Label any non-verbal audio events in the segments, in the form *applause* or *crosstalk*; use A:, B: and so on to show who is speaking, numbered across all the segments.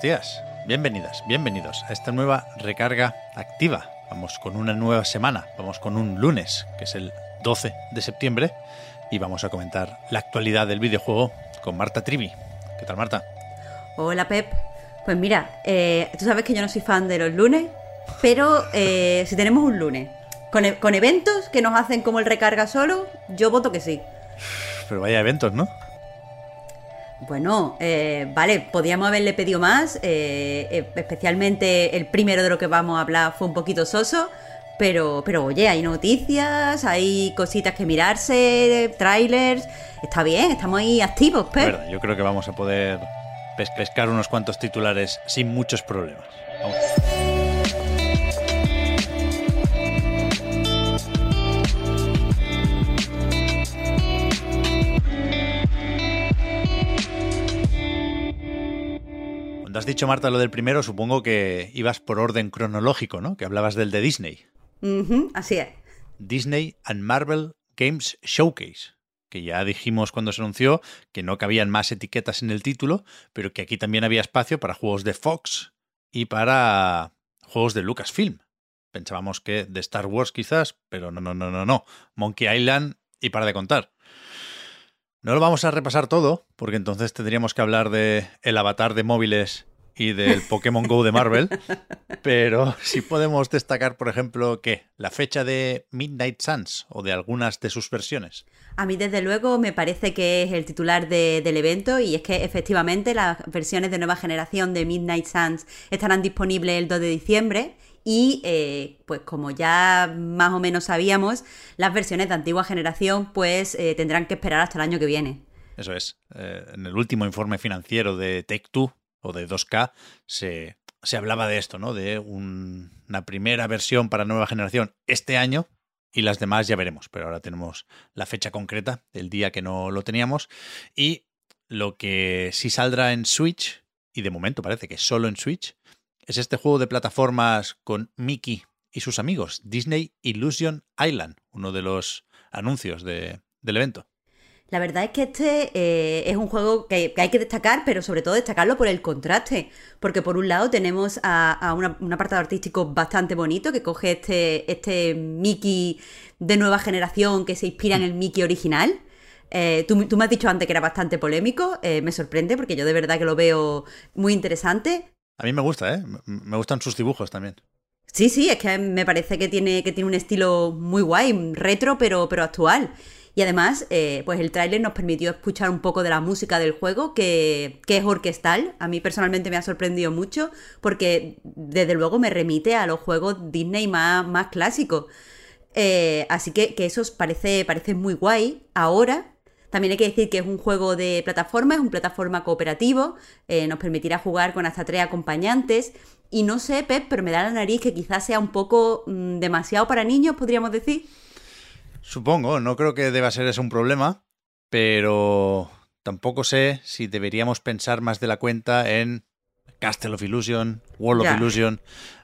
A: Buenos días, bienvenidas, bienvenidos a esta nueva recarga activa. Vamos con una nueva semana, vamos con un lunes, que es el 12 de septiembre, y vamos a comentar la actualidad del videojuego con Marta Trivi. ¿Qué tal, Marta?
B: Hola Pep. Pues mira, eh, tú sabes que yo no soy fan de los lunes, pero eh, si tenemos un lunes con, e- con eventos que nos hacen como el recarga solo, yo voto que sí.
A: Pero vaya eventos, ¿no?
B: Bueno, eh, vale, podíamos haberle pedido más, eh, eh, especialmente el primero de lo que vamos a hablar fue un poquito soso, pero, pero oye, hay noticias, hay cositas que mirarse, trailers, está bien, estamos ahí activos,
A: verdad, yo creo que vamos a poder pes- pescar unos cuantos titulares sin muchos problemas. Vamos. Dicho, Marta, lo del primero, supongo que ibas por orden cronológico, ¿no? Que hablabas del de Disney.
B: Así es.
A: Disney and Marvel Games Showcase, que ya dijimos cuando se anunció que no cabían más etiquetas en el título, pero que aquí también había espacio para juegos de Fox y para juegos de Lucasfilm. Pensábamos que de Star Wars quizás, pero no, no, no, no, no. Monkey Island y para de contar. No lo vamos a repasar todo, porque entonces tendríamos que hablar de el avatar de móviles y del Pokémon Go de Marvel, *laughs* pero sí podemos destacar, por ejemplo, que la fecha de Midnight Suns o de algunas de sus versiones.
B: A mí, desde luego, me parece que es el titular de- del evento y es que efectivamente las versiones de nueva generación de Midnight Suns estarán disponibles el 2 de diciembre y, eh, pues como ya más o menos sabíamos, las versiones de antigua generación pues eh, tendrán que esperar hasta el año que viene.
A: Eso es. eh, en el último informe financiero de Take-Two o de 2K se, se hablaba de esto, ¿no? De un- una primera versión para nueva generación este año y las demás ya veremos. Pero ahora tenemos la fecha concreta, el día que no lo teníamos. Y lo que sí saldrá en Switch, y de momento parece que solo en Switch, es este juego de plataformas con Mickey y sus amigos, Disney Illusion Island, uno de los anuncios de- del evento.
B: La verdad es que este eh, es un juego que, que hay que destacar, pero sobre todo destacarlo por el contraste. Porque por un lado tenemos a, a una- un apartado artístico bastante bonito que coge este, este Mickey de nueva generación que se inspira en el Mickey original. Eh, tú, tú me has dicho antes que era bastante polémico, eh, me sorprende porque yo de verdad que lo veo muy interesante.
A: A mí me gusta, ¿eh? Me gustan sus dibujos también.
B: Sí, sí, es que me parece que tiene, que tiene un estilo muy guay, retro, pero, pero actual. Y además, eh, pues el tráiler nos permitió escuchar un poco de la música del juego, que, que es orquestal. A mí personalmente me ha sorprendido mucho, porque desde luego me remite a los juegos Disney más, más clásicos. Eh, así que, que eso parece, parece muy guay. Ahora, también hay que decir que es un juego de plataforma, es un plataforma cooperativo, eh, nos permitirá jugar con hasta tres acompañantes. Y no sé, Pep, pero me da la nariz que quizás sea un poco mm, demasiado para niños, podríamos decir.
A: Supongo, no creo que deba ser eso un problema, pero tampoco sé si deberíamos pensar más de la cuenta en Castle of Illusion, World
B: Ya.
A: of Illusion.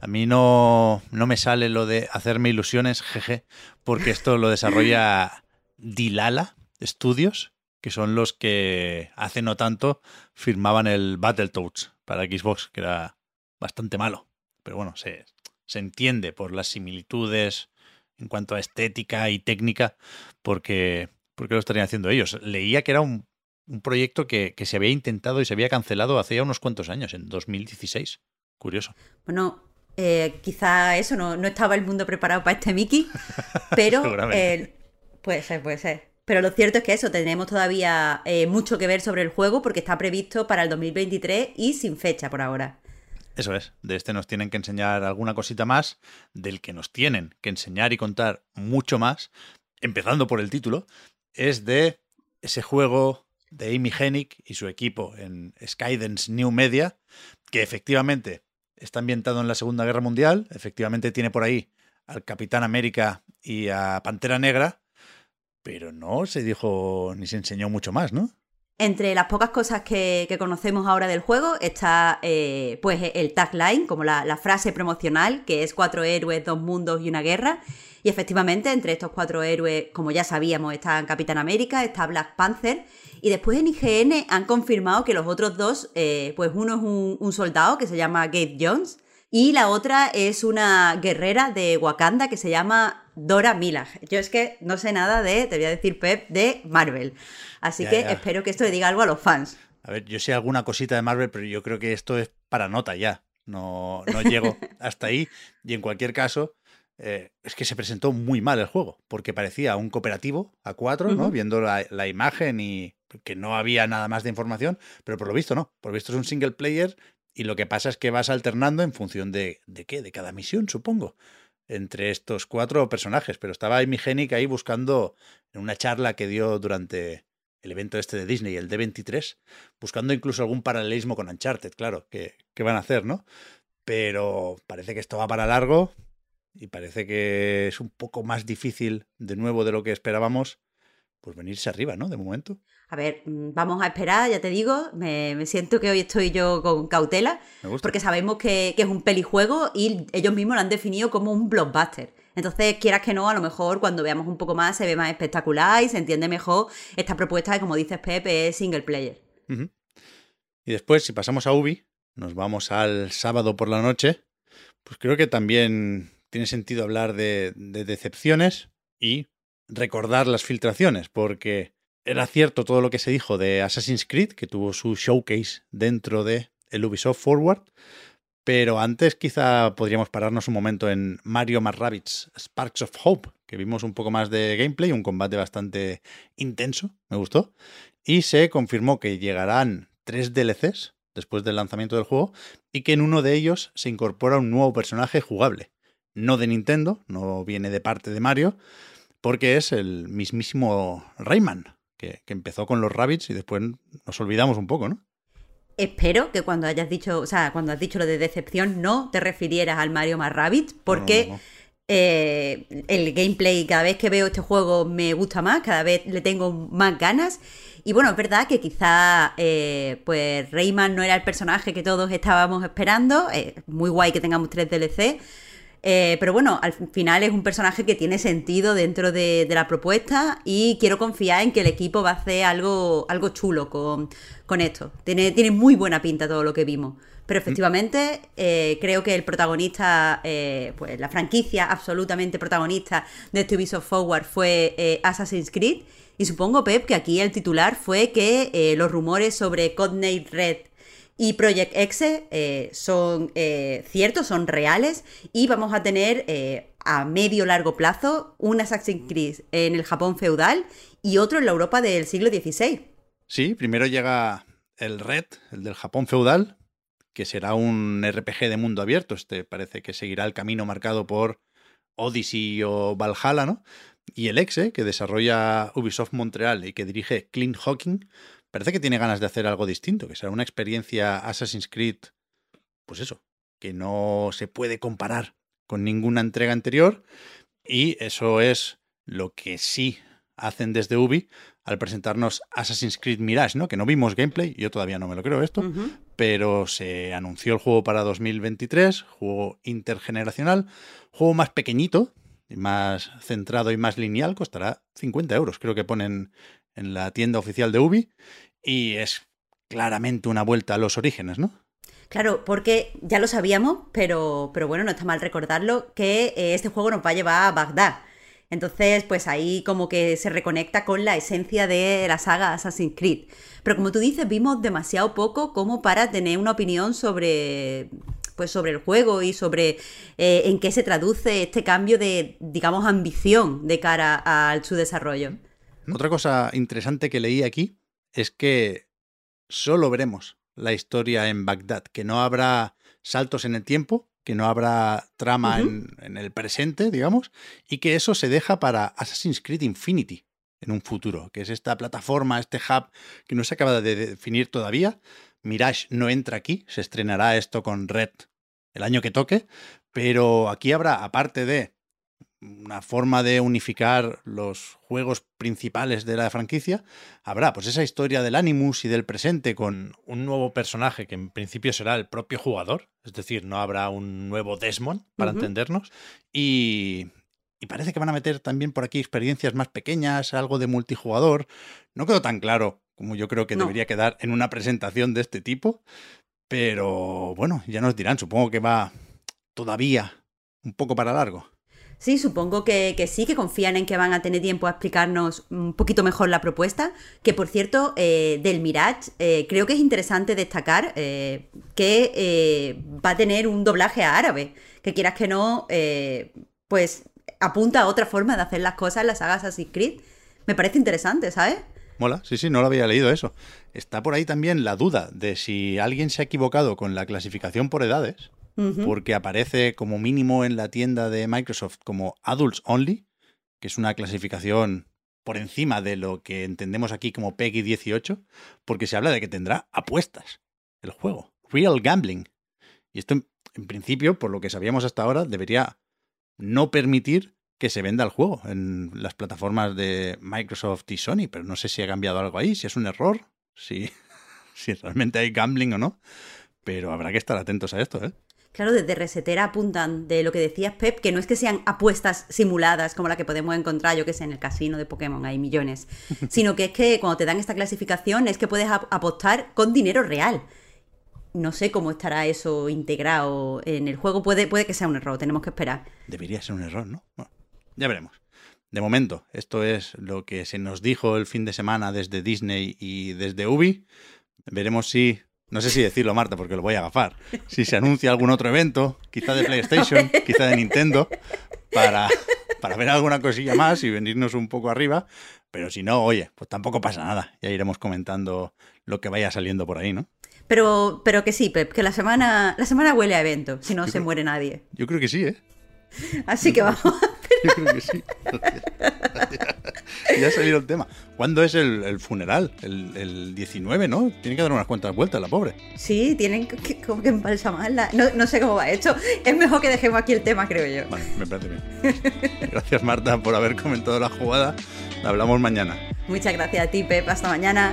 A: A mí no, no me sale lo de hacerme ilusiones, jeje, porque esto lo desarrolla Dilala Studios, que son los que hace no tanto firmaban el Battletoads para Xbox, que era bastante malo. Pero bueno, se, se entiende por las similitudes en cuanto a estética y técnica, porque, porque lo estarían haciendo ellos. Leía que era un, un proyecto que, que se había intentado y se había cancelado hace ya unos cuantos años, en 2016. Curioso.
B: Bueno, eh, quizá eso, no, no estaba el mundo preparado para este Mickey, *laughs* pero eh, puede ser, puede ser. Pero lo cierto es que eso, tenemos todavía eh, mucho que ver sobre el juego porque está previsto para el 2023 y sin fecha por ahora.
A: Eso es, de este nos tienen que enseñar alguna cosita más, del que nos tienen que enseñar y contar mucho más, empezando por el título, es de ese juego de Amy Hennig y su equipo en Skydance New Media, que efectivamente está ambientado en la Segunda Guerra Mundial, efectivamente tiene por ahí al Capitán América y a Pantera Negra, pero no se dijo ni se enseñó mucho más, ¿no?
B: Entre las pocas cosas que, conocemos ahora del juego está eh, pues el tagline, como la, la, frase promocional, que es cuatro héroes, dos mundos y una guerra. Y efectivamente, entre estos cuatro héroes, como ya sabíamos, están Capitán América, está Black Panther. Y después en IGN han confirmado que los otros dos, eh, pues uno es un, un soldado que se llama Gabe Jones y la otra es una guerrera de Wakanda que se llama Dora Milag. Yo es que no sé nada de, te voy a decir Pep, de Marvel. Así
A: Ya,
B: que
A: ya.
B: espero que esto le diga algo a los fans.
A: A ver, yo sé alguna cosita de Marvel, pero yo creo que esto es para nota ya. No, no llego *laughs* hasta ahí. Y en cualquier caso, eh, es que se presentó muy mal el juego, porque parecía un cooperativo a cuatro, ¿no? Viendo la, la imagen y que no había nada más de información, pero por lo visto no. Por lo visto es un single player y lo que pasa es que vas alternando en función de, de qué, de cada misión, supongo, entre estos cuatro personajes. Pero estaba Amy Hennig ahí buscando en una charla que dio durante el evento este de Disney, el D23, buscando incluso algún paralelismo con Uncharted, claro, que, que van a hacer, ¿no? Pero parece que esto va para largo y parece que es un poco más difícil de nuevo de lo que esperábamos, pues venirse arriba, ¿no? De momento.
B: A ver, mm, vamos a esperar, ya te digo, me, me siento que hoy estoy yo con cautela,
A: Me gusta.
B: porque sabemos que, que es un pelijuego y ellos mismos lo han definido como un blockbuster. Entonces, quieras que no, a lo mejor cuando veamos un poco más se ve más espectacular y se entiende mejor esta propuesta que, como dices Pepe, es single player.
A: Y después, si pasamos a Ubi, nos vamos al sábado por la noche, pues creo que también tiene sentido hablar de, de decepciones y recordar las filtraciones, porque era cierto todo lo que se dijo de Assassin's Creed, que tuvo su showcase dentro de el Ubisoft Forward, pero antes quizá podríamos pararnos un momento en Mario más Rabbids Sparks of Hope, que vimos un poco más de gameplay, un combate bastante intenso, me gustó, y se confirmó que llegarán tres DLCs después del lanzamiento del juego y que en uno de ellos se incorpora un nuevo personaje jugable, no de Nintendo, no viene de parte de Mario, porque es el mismísimo Rayman, que, que empezó con los Rabbits y después nos olvidamos un poco, ¿no?
B: Espero que cuando hayas dicho, o sea, cuando has dicho lo de decepción, no te refirieras al Mario más Rabbit, porque
A: No, no, no.
B: eh, el gameplay, cada vez que veo este juego me gusta más, cada vez le tengo más ganas. Y bueno, es verdad que quizá eh, pues Rayman no era el personaje que todos estábamos esperando. eh, muy guay que tengamos tres DLC. Eh, pero bueno, al final es un personaje que tiene sentido dentro de, de la propuesta y quiero confiar en que el equipo va a hacer algo, algo chulo con, con esto. Tiene, tiene muy buena pinta todo lo que vimos. Pero efectivamente, eh, creo que el protagonista, eh, pues la franquicia absolutamente protagonista de este Ubisoft Forward fue eh, Assassin's Creed. Y supongo, Pep, que aquí el titular fue que eh, los rumores sobre Codename Red y Project X eh, son eh, ciertos, son reales y vamos a tener eh, a medio largo plazo un Assassin's Creed en el Japón feudal y otro en la Europa del siglo XVI.
A: Sí, primero llega el Red, el del Japón feudal, que será un RPG de mundo abierto. Este parece que seguirá el camino marcado por Odyssey o Valhalla, ¿no? Y el Exe, que desarrolla Ubisoft Montreal y que dirige Clint Hawking, parece que tiene ganas de hacer algo distinto, que será una experiencia Assassin's Creed, pues eso, que no se puede comparar con ninguna entrega anterior. Y eso es lo que sí hacen desde Ubi al presentarnos Assassin's Creed Mirage, ¿no? Que no vimos gameplay, yo todavía no me lo creo esto, pero se anunció el juego para 2023, juego intergeneracional, juego más pequeñito, y más centrado y más lineal, costará 50 euros, creo que ponen en la tienda oficial de Ubi, y es claramente una vuelta a los orígenes, ¿no?
B: Claro, porque ya lo sabíamos, pero, pero bueno, no está mal recordarlo, que eh, este juego nos va a llevar a Bagdad. Entonces, pues ahí como que se reconecta con la esencia de la saga Assassin's Creed. Pero como tú dices, vimos demasiado poco como para tener una opinión sobre, pues sobre el juego y sobre eh, en qué se traduce este cambio de, digamos, ambición de cara a su desarrollo.
A: Otra cosa interesante que leí aquí es que solo veremos la historia en Bagdad, que no habrá saltos en el tiempo, que no habrá trama en el presente, digamos, y que eso se deja para Assassin's Creed Infinity, en un futuro, que es esta plataforma, este hub que no se acaba de definir todavía. Mirage no entra aquí, se estrenará esto con Red el año que toque, pero aquí habrá, aparte de una forma de unificar los juegos principales de la franquicia, habrá pues esa historia del Animus y del presente con un nuevo personaje que en principio será el propio jugador, es decir, no habrá un nuevo Desmond para entendernos, y, y parece que van a meter también por aquí experiencias más pequeñas, algo de multijugador. No quedó tan claro como yo creo que
B: No.
A: debería quedar en una presentación de este tipo, pero bueno, ya nos dirán, supongo que va todavía un poco para largo.
B: Sí, supongo que, sí, que confían en que van a tener tiempo a explicarnos un poquito mejor la propuesta. Que por cierto, eh, del Mirage, eh, creo que es interesante destacar eh, que eh, va a tener un doblaje a árabe. Que quieras que no, eh, pues apunta a otra forma de hacer las cosas en la saga Assassin's Creed. Me parece interesante, ¿sabes?
A: Mola, sí, sí, no lo había leído eso. Está por ahí también la duda de si alguien se ha equivocado con la clasificación por edades, porque aparece como mínimo en la tienda de Microsoft como Adults Only, que es una clasificación por encima de lo que entendemos aquí como PEGI 18, porque se habla de que tendrá apuestas el juego, real gambling. Y esto, en, principio, por lo que sabíamos hasta ahora, debería no permitir que se venda el juego en las plataformas de Microsoft y Sony, pero no sé si ha cambiado algo ahí, si es un error, si, *laughs* si realmente hay gambling o no, pero habrá que estar atentos a esto, ¿eh?
B: Claro, desde Resetera apuntan de lo que decías, Pep, que no es que sean apuestas simuladas como la que podemos encontrar, yo que sé, en el casino de Pokémon, hay millones, *laughs* sino que es que cuando te dan esta clasificación es que puedes ap- apostar con dinero real. No sé cómo estará eso integrado en el juego, puede, puede que sea un error, tenemos que esperar.
A: Debería ser un error, ¿no? Bueno, ya veremos. De momento, esto es lo que se nos dijo el fin de semana desde Disney y desde Ubi. Veremos si, no sé si decirlo, Marta, porque lo voy a agafar, si se anuncia algún otro evento, quizá de PlayStation, *laughs* quizá de Nintendo, para, para ver alguna cosilla más y venirnos un poco arriba. Pero si no, oye, pues tampoco pasa nada. Ya iremos comentando lo que vaya saliendo por ahí, ¿no?
B: Pero, pero que sí, Pep, que la semana, la semana huele a evento, si no se
A: creo-
B: muere nadie.
A: Yo creo que sí, ¿eh?
B: Así que vamos. *laughs*
A: Yo creo que sí. *laughs* ya ha salido el tema. ¿Cuándo es el, el funeral? El, el 19, ¿no? Tiene que dar unas cuantas vueltas, la pobre.
B: Sí, tienen que, como que embalsamarla. No, no sé cómo va esto. Es mejor que dejemos aquí el tema, creo yo.
A: Vale, me parece bien. Gracias, Marta, por haber comentado la jugada. Hablamos mañana.
B: Muchas gracias a ti, Pep. Hasta mañana.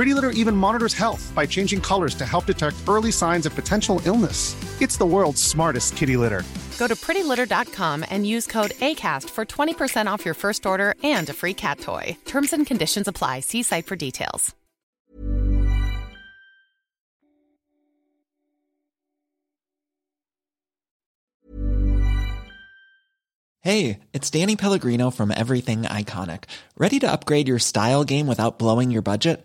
C: Pretty Litter even monitors health by changing colors to help detect early signs of potential illness. It's the world's smartest kitty litter.
D: Go to prettylitter.com and use code ACAST for 20% off your first order and a free cat toy. Terms and conditions apply. See site for details.
E: Hey, it's Danny Pellegrino from Everything Iconic. Ready to upgrade your style game without blowing your budget?